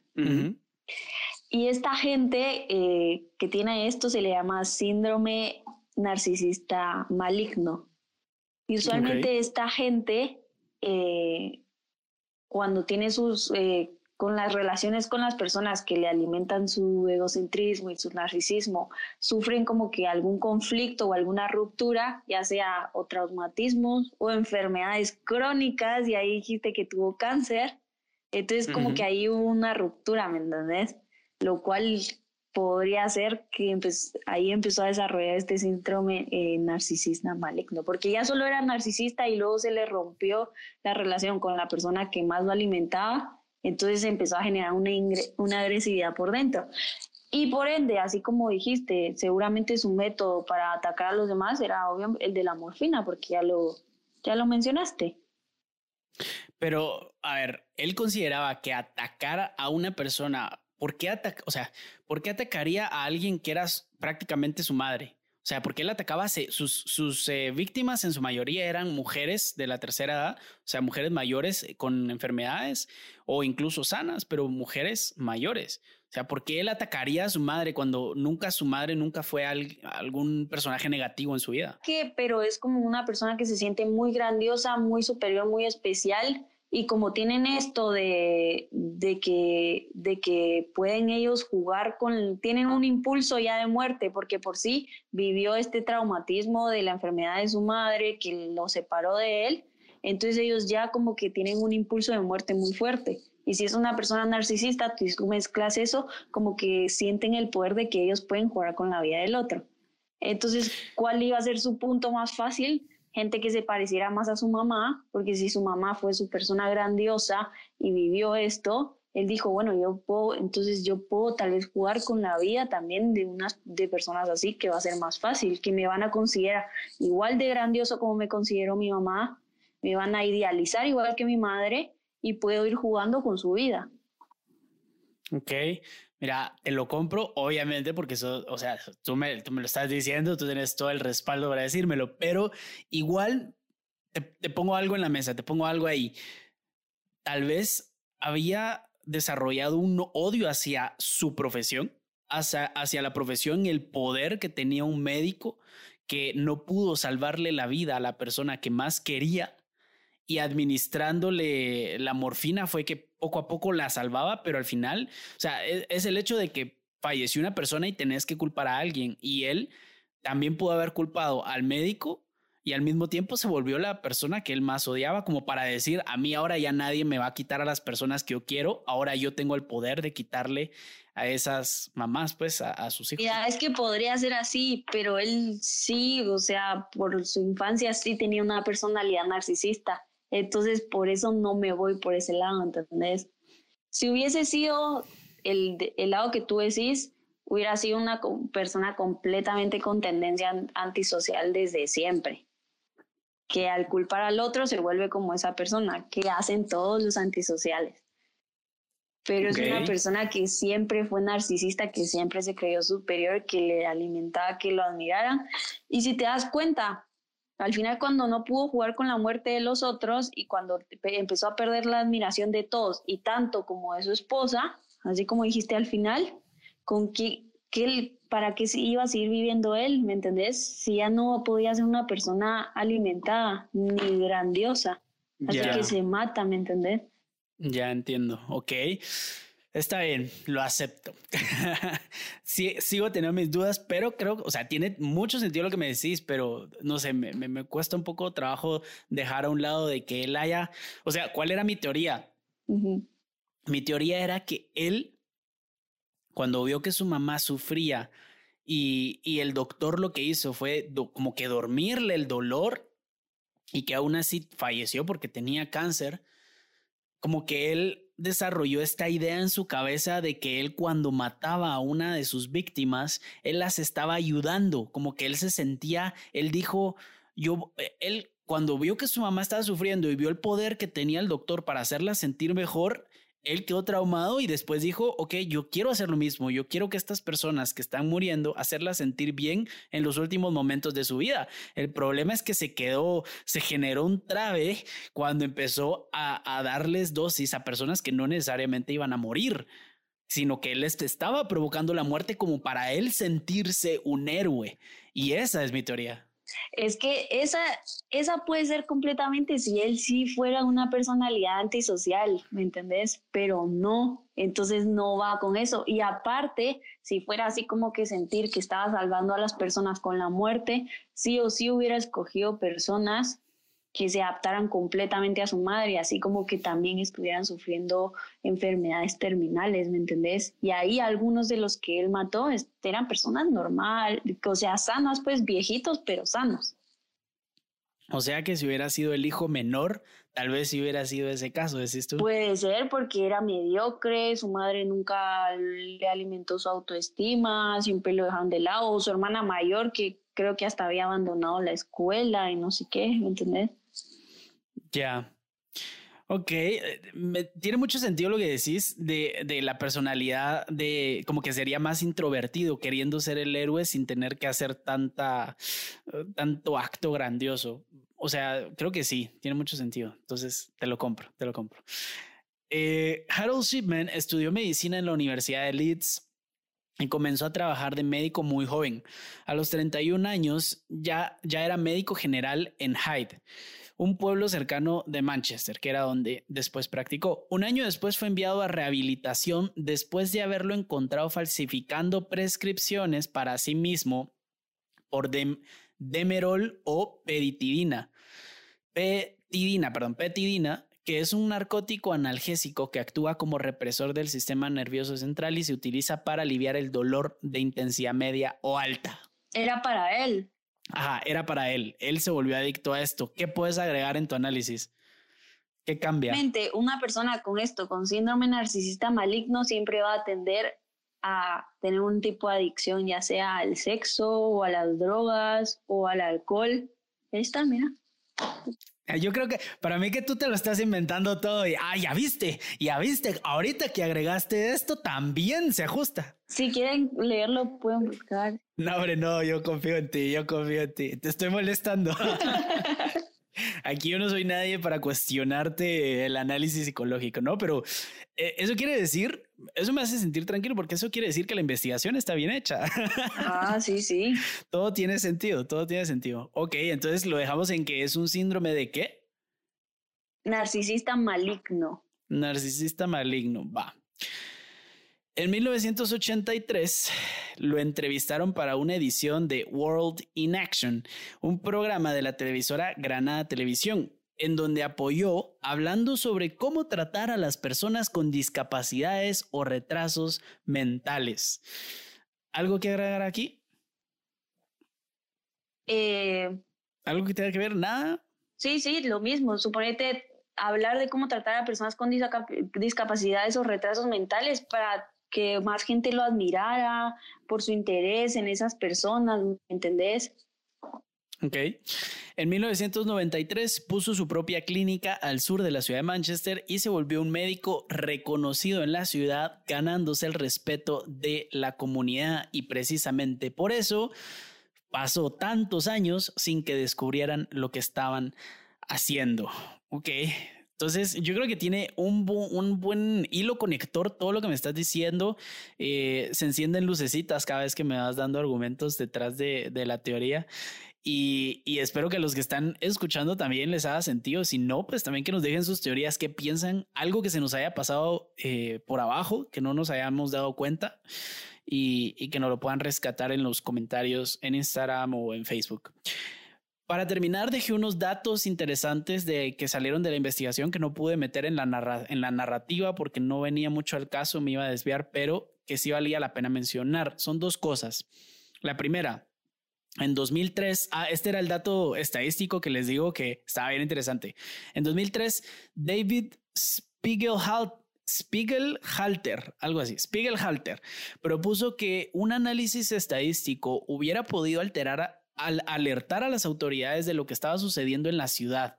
Y esta gente eh, que tiene esto se le llama síndrome narcisista maligno. Y usualmente esta gente, eh, cuando tiene sus eh, con las relaciones con las personas que le alimentan su egocentrismo y su narcisismo, sufren como que algún conflicto o alguna ruptura, ya sea o traumatismos o enfermedades crónicas, y ahí dijiste que tuvo cáncer, entonces como que hay una ruptura, ¿me entendés? Lo cual podría ser que ahí empezó a desarrollar este síndrome eh, narcisista maligno, porque ya solo era narcisista y luego se le rompió la relación con la persona que más lo alimentaba entonces empezó a generar una, una agresividad por dentro. Y por ende, así como dijiste, seguramente su método para atacar a los demás era obvio el de la morfina, porque ya lo, ya lo mencionaste. Pero, a ver, él consideraba que atacar a una persona, ¿por qué, ataca, o sea, ¿por qué atacaría a alguien que era prácticamente su madre? Sea, porque él atacaba sus, sus eh, víctimas en su mayoría eran mujeres de la tercera edad, o sea, mujeres mayores eh, con enfermedades o incluso sanas, pero mujeres mayores. O sea, ¿por qué él atacaría a su madre cuando nunca su madre nunca fue algún personaje negativo en su vida? Que, pero es como una persona que se siente muy grandiosa, muy superior, muy especial y como tienen esto de, de, que, de que pueden ellos jugar con, tienen un impulso ya de muerte, porque por sí vivió este traumatismo de la enfermedad de su madre que lo separó de él, entonces ellos ya como que tienen un impulso de muerte muy fuerte. Y si es una persona narcisista, tú mezclas eso, como que sienten el poder de que ellos pueden jugar con la vida del otro. Entonces, ¿cuál iba a ser su punto más fácil? Gente que se pareciera más a su mamá, porque si su mamá fue su persona grandiosa y vivió esto, él dijo, bueno, yo puedo, entonces yo puedo tal vez jugar con la vida también de unas de personas así que va a ser más fácil, que me van a considerar igual de grandioso como me considero mi mamá, me van a idealizar igual que mi madre y puedo ir jugando con su vida. Ok, Mira, te lo compro, obviamente, porque eso, o sea, tú me, tú me lo estás diciendo, tú tienes todo el respaldo para decírmelo, pero igual te, pongo algo en la mesa, te pongo algo ahí. Tal vez había desarrollado un odio hacia su profesión, hacia, hacia la profesión el poder que tenía un médico que no pudo salvarle la vida a la persona que más quería y administrándole la morfina fue que poco a poco la salvaba, pero al final, o sea, e, es, el hecho de que falleció una persona y tenés que culpar a alguien y él también pudo haber culpado al médico y al mismo tiempo se volvió la persona que él más odiaba como para decir, a mí ahora ya nadie me va a quitar a las personas que yo quiero, ahora yo tengo el poder de quitarle a esas mamás, pues, a, sus hijos. Es que podría ser así, pero él sí, o sea, por su infancia sí tenía una personalidad narcisista. Entonces, por eso no me voy por ese lado, ¿entendés? Si hubiese sido el, el lado que tú decís, hubiera sido una persona completamente con tendencia antisocial desde siempre. Que al culpar al otro se vuelve como esa persona que hacen todos los antisociales. pero es una persona que siempre fue narcisista, que siempre se creyó superior, que le alimentaba que lo admiraran. Y si te das cuenta, al final cuando no pudo jugar con la muerte de los otros y cuando empezó a perder la admiración de todos y tanto como de su esposa, así como dijiste al final, con qué, qué, para qué iba a seguir viviendo él, ¿me entendés? Si ya no podía ser una persona alimentada ni grandiosa, así que se mata, ¿me entendés? Ya entiendo, ok. Está bien, lo acepto. [laughs] sí, sigo teniendo mis dudas, pero creo, o sea, tiene mucho sentido lo que me decís, pero no sé, me, me, cuesta un poco trabajo dejar a un lado de que él haya, o sea, ¿cuál era mi teoría? Mi teoría era que él, cuando vio que su mamá sufría y, y el doctor lo que hizo fue como que dormirle el dolor y que aún así falleció porque tenía cáncer, como que él desarrolló esta idea en su cabeza de que él cuando mataba a una de sus víctimas, él las estaba ayudando, como que él se sentía, él dijo, yo, eh, él cuando vio que su mamá estaba sufriendo y vio el poder que tenía el doctor para hacerla sentir mejor, él quedó traumado y después dijo, ok, yo quiero hacer lo mismo, yo quiero que estas personas que están muriendo, hacerlas sentir bien en los últimos momentos de su vida. El problema es que se quedó, se generó un trave cuando empezó a, a darles dosis a personas que no necesariamente iban a morir sino que él estaba provocando la muerte como para él sentirse un héroe. Y esa es mi teoría. Es que esa, esa puede ser completamente si él sí fuera una personalidad antisocial, ¿me entendés? Pero no, entonces no va con eso. Y aparte, si fuera así como que sentir que estaba salvando a las personas con la muerte, sí o sí hubiera escogido personas que se adaptaran completamente a su madre, así como que también estuvieran sufriendo enfermedades terminales, ¿me entendés? Y ahí algunos de los que él mató eran personas normales, o sea, sanas, pues viejitos, pero sanos. O sea que si hubiera sido el hijo menor, tal vez si hubiera sido ese caso, decís tú. Puede ser porque era mediocre, su madre nunca le alimentó su autoestima, siempre lo dejaron de lado, su hermana mayor que creo que hasta había abandonado la escuela y no sé qué, ¿me entendés? Ya. Ok, eh, tiene mucho sentido lo que decís de, de, la personalidad de como que sería más introvertido, queriendo ser el héroe sin tener que hacer tanta, eh, tanto acto grandioso. O sea, creo que sí, tiene mucho sentido. Entonces, te lo compro, te lo compro. Eh, Harold Shipman estudió medicina en la Universidad de Leeds y comenzó a trabajar de médico muy joven. A los 31 años ya, ya era médico general en Hyde un pueblo cercano de Manchester, que era donde después practicó. Un año después fue enviado a rehabilitación después de haberlo encontrado falsificando prescripciones para sí mismo por demerol o petidina. Petidina, perdón, petidina, que es un narcótico analgésico que actúa como represor del sistema nervioso central y se utiliza para aliviar el dolor de intensidad media o alta. Era para él. Ajá, era para él. Él se volvió adicto a esto. ¿Qué puedes agregar en tu análisis? ¿Qué cambia? Una persona con esto, con síndrome narcisista maligno, siempre va a tender a tener un tipo de adicción, ya sea al sexo o a las drogas o al alcohol. Ahí está, mira. Eh, yo creo que para mí que tú te lo estás inventando todo y, ah, ya viste, ya viste, ahorita que agregaste esto también se ajusta. Si quieren leerlo, pueden buscar. No, hombre, no, yo confío en ti, yo confío en ti. Te estoy molestando. [laughs] Aquí yo no soy nadie para cuestionarte el análisis psicológico, ¿no? Pero eh, eso quiere decir, eso me hace sentir tranquilo porque eso quiere decir que la investigación está bien hecha. Ah, sí, sí. [laughs] todo tiene sentido, todo tiene sentido. Ok, entonces lo dejamos en que es un síndrome de qué? Narcisista maligno. Narcisista maligno, va. En 1983 lo entrevistaron para una edición de World in Action, un programa de la televisora Granada Televisión, en donde apoyó hablando sobre cómo tratar a las personas con discapacidades o retrasos mentales. ¿Algo que agregar aquí? Eh, ¿Algo que tenga que ver? ¿Nada? Sí, sí, lo mismo. Suponete hablar de cómo tratar a personas con discapacidades o retrasos mentales para que más gente lo admirara por su interés en esas personas, ¿me entendés? Ok. En 1993 puso su propia clínica al sur de la ciudad de Manchester y se volvió un médico reconocido en la ciudad, ganándose el respeto de la comunidad y precisamente por eso pasó tantos años sin que descubrieran lo que estaban haciendo. Ok. Entonces, yo creo que tiene un, un, buen hilo conector todo lo que me estás diciendo. Eh, se encienden lucecitas cada vez que me vas dando argumentos detrás de, de la teoría. Y, y, espero que los que están escuchando también les haga sentido. Si no, pues también que nos dejen sus teorías, qué piensan, algo que se nos haya pasado eh, por abajo, que no nos hayamos dado cuenta y, y, que nos lo puedan rescatar en los comentarios en Instagram o en Facebook. Para terminar, dejé unos datos interesantes de que salieron de la investigación que no pude meter en la, narrativa porque no venía mucho al caso, me iba a desviar, pero que sí valía la pena mencionar. Son dos cosas. La primera, en 2003, ah, este era el dato estadístico que les digo que estaba bien interesante. En 2003, David Spiegelhalter, Spiegelhalter, algo así, Spiegelhalter, propuso que un análisis estadístico hubiera podido alterar, al alertar a las autoridades de lo que estaba sucediendo en la ciudad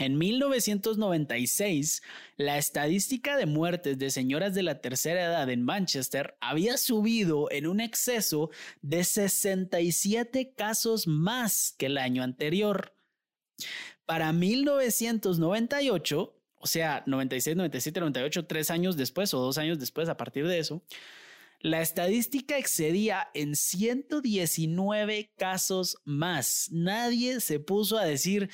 en 1996, la estadística de muertes de señoras de la tercera edad en Manchester había subido en un exceso de 67 casos más que el año anterior. Para 1998, o sea, 96, 97, 98, tres años después o dos años después a partir de eso, la estadística excedía en 119 casos más. Nadie se puso a decir,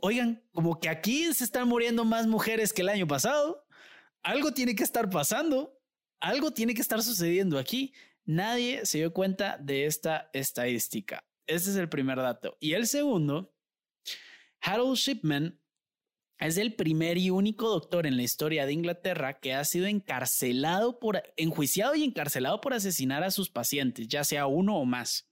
oigan, como que aquí se están muriendo más mujeres que el año pasado. Algo tiene que estar pasando. Algo tiene que estar sucediendo aquí. Nadie se dio cuenta de esta estadística. Ese es el primer dato. Y el segundo, Harold Shipman es el primer y único doctor en la historia de Inglaterra que ha sido encarcelado por, enjuiciado y encarcelado por asesinar a sus pacientes, ya sea uno o más.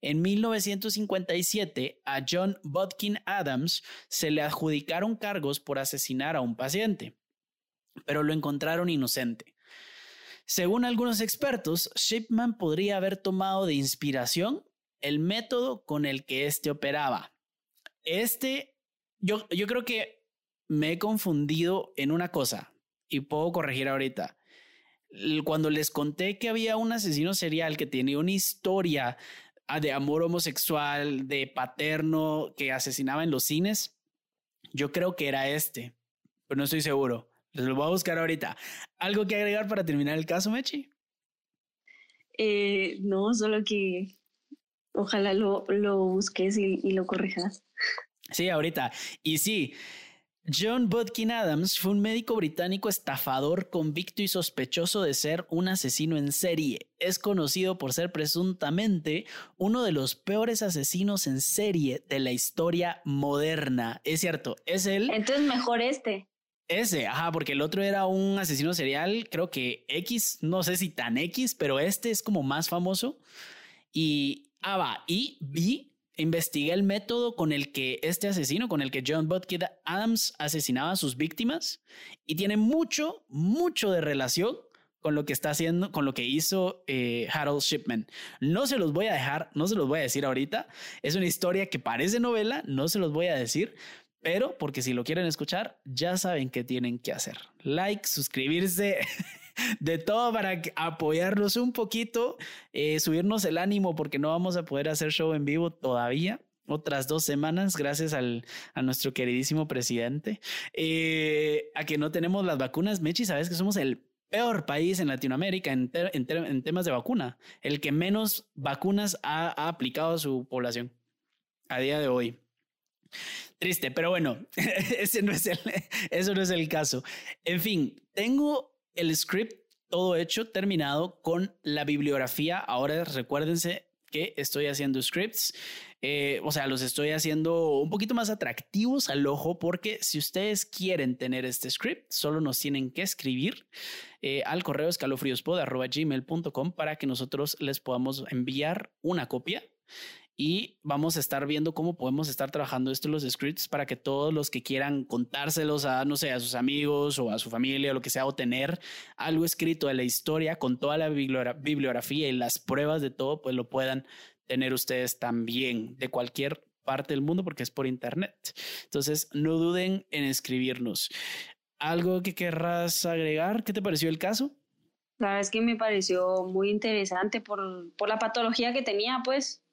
En 1957, a John Bodkin Adams se le adjudicaron cargos por asesinar a un paciente, pero lo encontraron inocente. Según algunos expertos, Shipman podría haber tomado de inspiración el método con el que éste operaba. Este, yo, yo creo que me he confundido en una cosa y puedo corregir ahorita. Cuando les conté que había un asesino serial que tenía una historia Ah, de amor homosexual, de paterno que asesinaba en los cines. Yo creo que era este, pero no estoy seguro. Les lo voy a buscar ahorita. ¿Algo que agregar para terminar el caso, Mechi? Eh, no, solo que ojalá lo, lo busques y, y lo corrijas. Sí, ahorita. Y sí, John Bodkin Adams fue un médico británico estafador convicto y sospechoso de ser un asesino en serie. Es conocido por ser presuntamente uno de los peores asesinos en serie de la historia moderna. Es cierto, es él. Entonces mejor este. Ese, ajá, porque el otro era un asesino serial, creo que X, no sé si tan X, pero este es como más famoso. Y, ah, va, y vi investigué el método con el que este asesino, con el que John Bodkin Adams asesinaba a sus víctimas y tiene mucho, mucho de relación con lo que está haciendo, con lo que hizo eh, Harold Shipman. No se los voy a dejar, no se los voy a decir ahorita. Es una historia que parece novela, no se los voy a decir, pero porque si lo quieren escuchar, ya saben qué tienen que hacer. Like, suscribirse. [laughs] de todo para apoyarlos un poquito, eh, subirnos el ánimo porque no vamos a poder hacer show en vivo todavía. Otras dos semanas, gracias al, a nuestro queridísimo presidente. Eh, a que no tenemos las vacunas, Mechi, sabes que somos el peor país en Latinoamérica en, en, temas de vacuna, el que menos vacunas ha, ha, aplicado a su población a día de hoy. Triste, pero bueno, [laughs] ese no es el, eso no es el caso. En fin, tengo el script todo hecho, terminado con la bibliografía. Ahora recuérdense que estoy haciendo scripts. Eh, o sea, los estoy haciendo un poquito más atractivos al ojo porque si ustedes quieren tener este script, solo nos tienen que escribir eh, al correo escalofriospod.gmail.com para que nosotros les podamos enviar una copia y vamos a estar viendo cómo podemos estar trabajando esto los scripts para que todos los que quieran contárselos a, no sé, a sus amigos o a su familia o lo que sea, o tener algo escrito de la historia con toda la bibliografía y las pruebas de todo, pues lo puedan tener ustedes también de cualquier parte del mundo porque es por internet. Entonces, no duden en escribirnos. ¿Algo que querrás agregar? ¿Qué te pareció el caso? La verdad es que me pareció muy interesante por, por la patología que tenía, pues.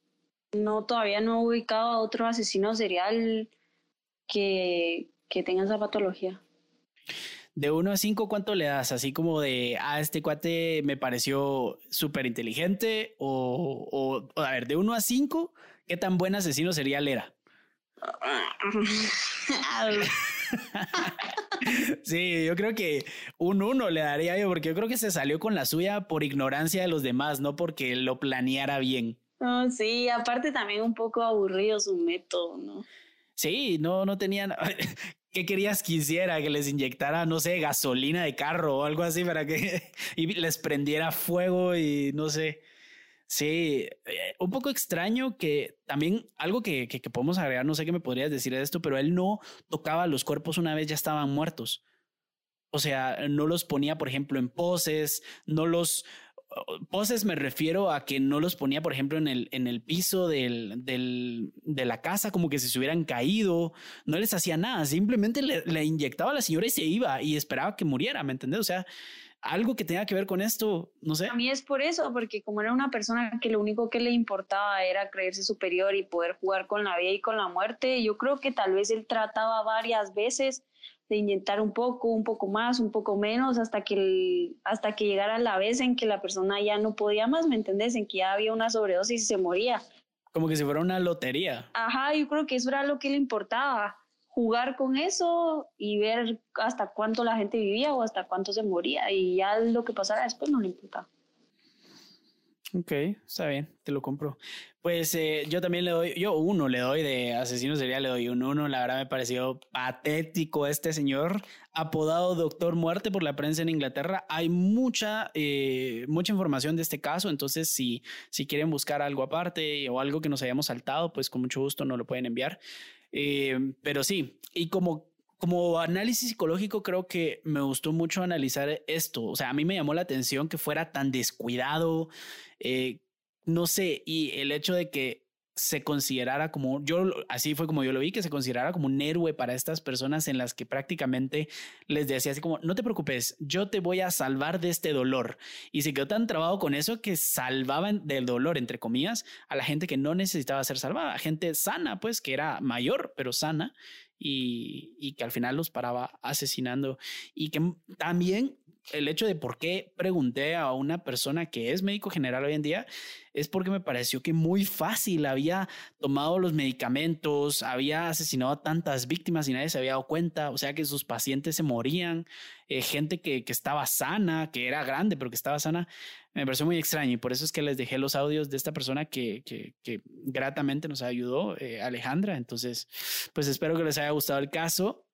No, todavía no he ubicado a otro asesino serial que, que tenga esa patología. De 1 a 5, ¿cuánto le das? Así como de, a ah, este cuate me pareció súper inteligente o, o, a ver, de 1 a 5, ¿qué tan buen asesino sería Lera? [laughs] sí, yo creo que un 1 le daría yo, porque yo creo que se salió con la suya por ignorancia de los demás, no porque lo planeara bien. Sí, aparte también un poco aburrido su método, ¿no? Sí, no, no tenían. [laughs] ¿Qué querías que hiciera? Que les inyectara, no sé, gasolina de carro o algo así para que [laughs] y les prendiera fuego y no sé. Sí, eh, un poco extraño que también algo que, que, que, podemos agregar, no sé qué me podrías decir de esto, pero él no tocaba los cuerpos una vez ya estaban muertos. O sea, no los ponía, por ejemplo, en poses, no los, poses me refiero a que no los ponía, por ejemplo, en el, en el piso del, del, de la casa, como que si se hubieran caído, no les hacía nada, simplemente le, inyectaba a la señora y se iba y esperaba que muriera, ¿me entiendes? O sea, algo que tenga que ver con esto, no sé. A mí es por eso, porque como era una persona que lo único que le importaba era creerse superior y poder jugar con la vida y con la muerte, yo creo que tal vez él trataba varias veces de inyectar un poco, un poco más, un poco menos, hasta que, hasta que llegara la vez en que la persona ya no podía más, ¿me entendés? En que ya había una sobredosis y se moría. Como que si fuera una lotería. Ajá, yo creo que eso era lo que le importaba, jugar con eso y ver hasta cuánto la gente vivía o hasta cuánto se moría y ya lo que pasara después no le importaba. Ok, está bien, te lo compro. Pues eh, yo también le doy, yo uno le doy de asesino serial, le doy un uno. La verdad me pareció patético este señor, apodado Doctor Muerte por la prensa en Inglaterra. Hay mucha, eh, mucha información de este caso, entonces si, si quieren buscar algo aparte o algo que nos hayamos saltado, pues con mucho gusto nos lo pueden enviar. Eh, pero sí, y como como análisis psicológico creo que me gustó mucho analizar esto. O sea, a mí me llamó la atención que fuera tan descuidado, eh, no sé, y el hecho de que se considerara como, yo así fue como yo lo vi, que se considerara como un héroe para estas personas en las que prácticamente les decía así como, no te preocupes, yo te voy a salvar de este dolor. Y se quedó tan trabado con eso que salvaban del dolor, entre comillas, a la gente que no necesitaba ser salvada, gente sana, pues, que era mayor, pero sana, y, y que al final los paraba asesinando. Y que también el hecho de por qué pregunté a una persona que es médico general hoy en día es porque me pareció que muy fácil había tomado los medicamentos, había asesinado a tantas víctimas y nadie se había dado cuenta, o sea que sus pacientes se morían, eh, gente que, que, estaba sana, que era grande, pero que estaba sana, me pareció muy extraño y por eso es que les dejé los audios de esta persona que, que, que gratamente nos ayudó, eh, Alejandra. Entonces, pues espero que les haya gustado el caso.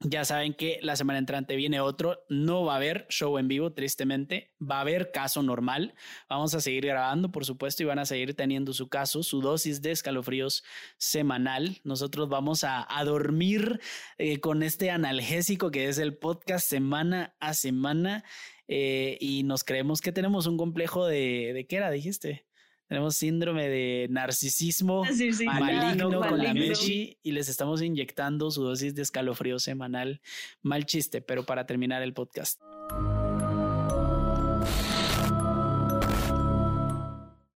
Ya saben que la semana entrante viene otro. No va a haber show en vivo, tristemente. Va a haber caso normal. Vamos a seguir grabando, por supuesto, y van a seguir teniendo su caso, su dosis de escalofríos semanal. Nosotros vamos a, dormir eh, con este analgésico que es el podcast semana a semana. Eh, y nos creemos que tenemos un complejo de, ¿de qué era? Dijiste. Tenemos síndrome de narcisismo ah, maligno, con la Mechi y les estamos inyectando su dosis de escalofrío semanal. Mal chiste, pero para terminar el podcast.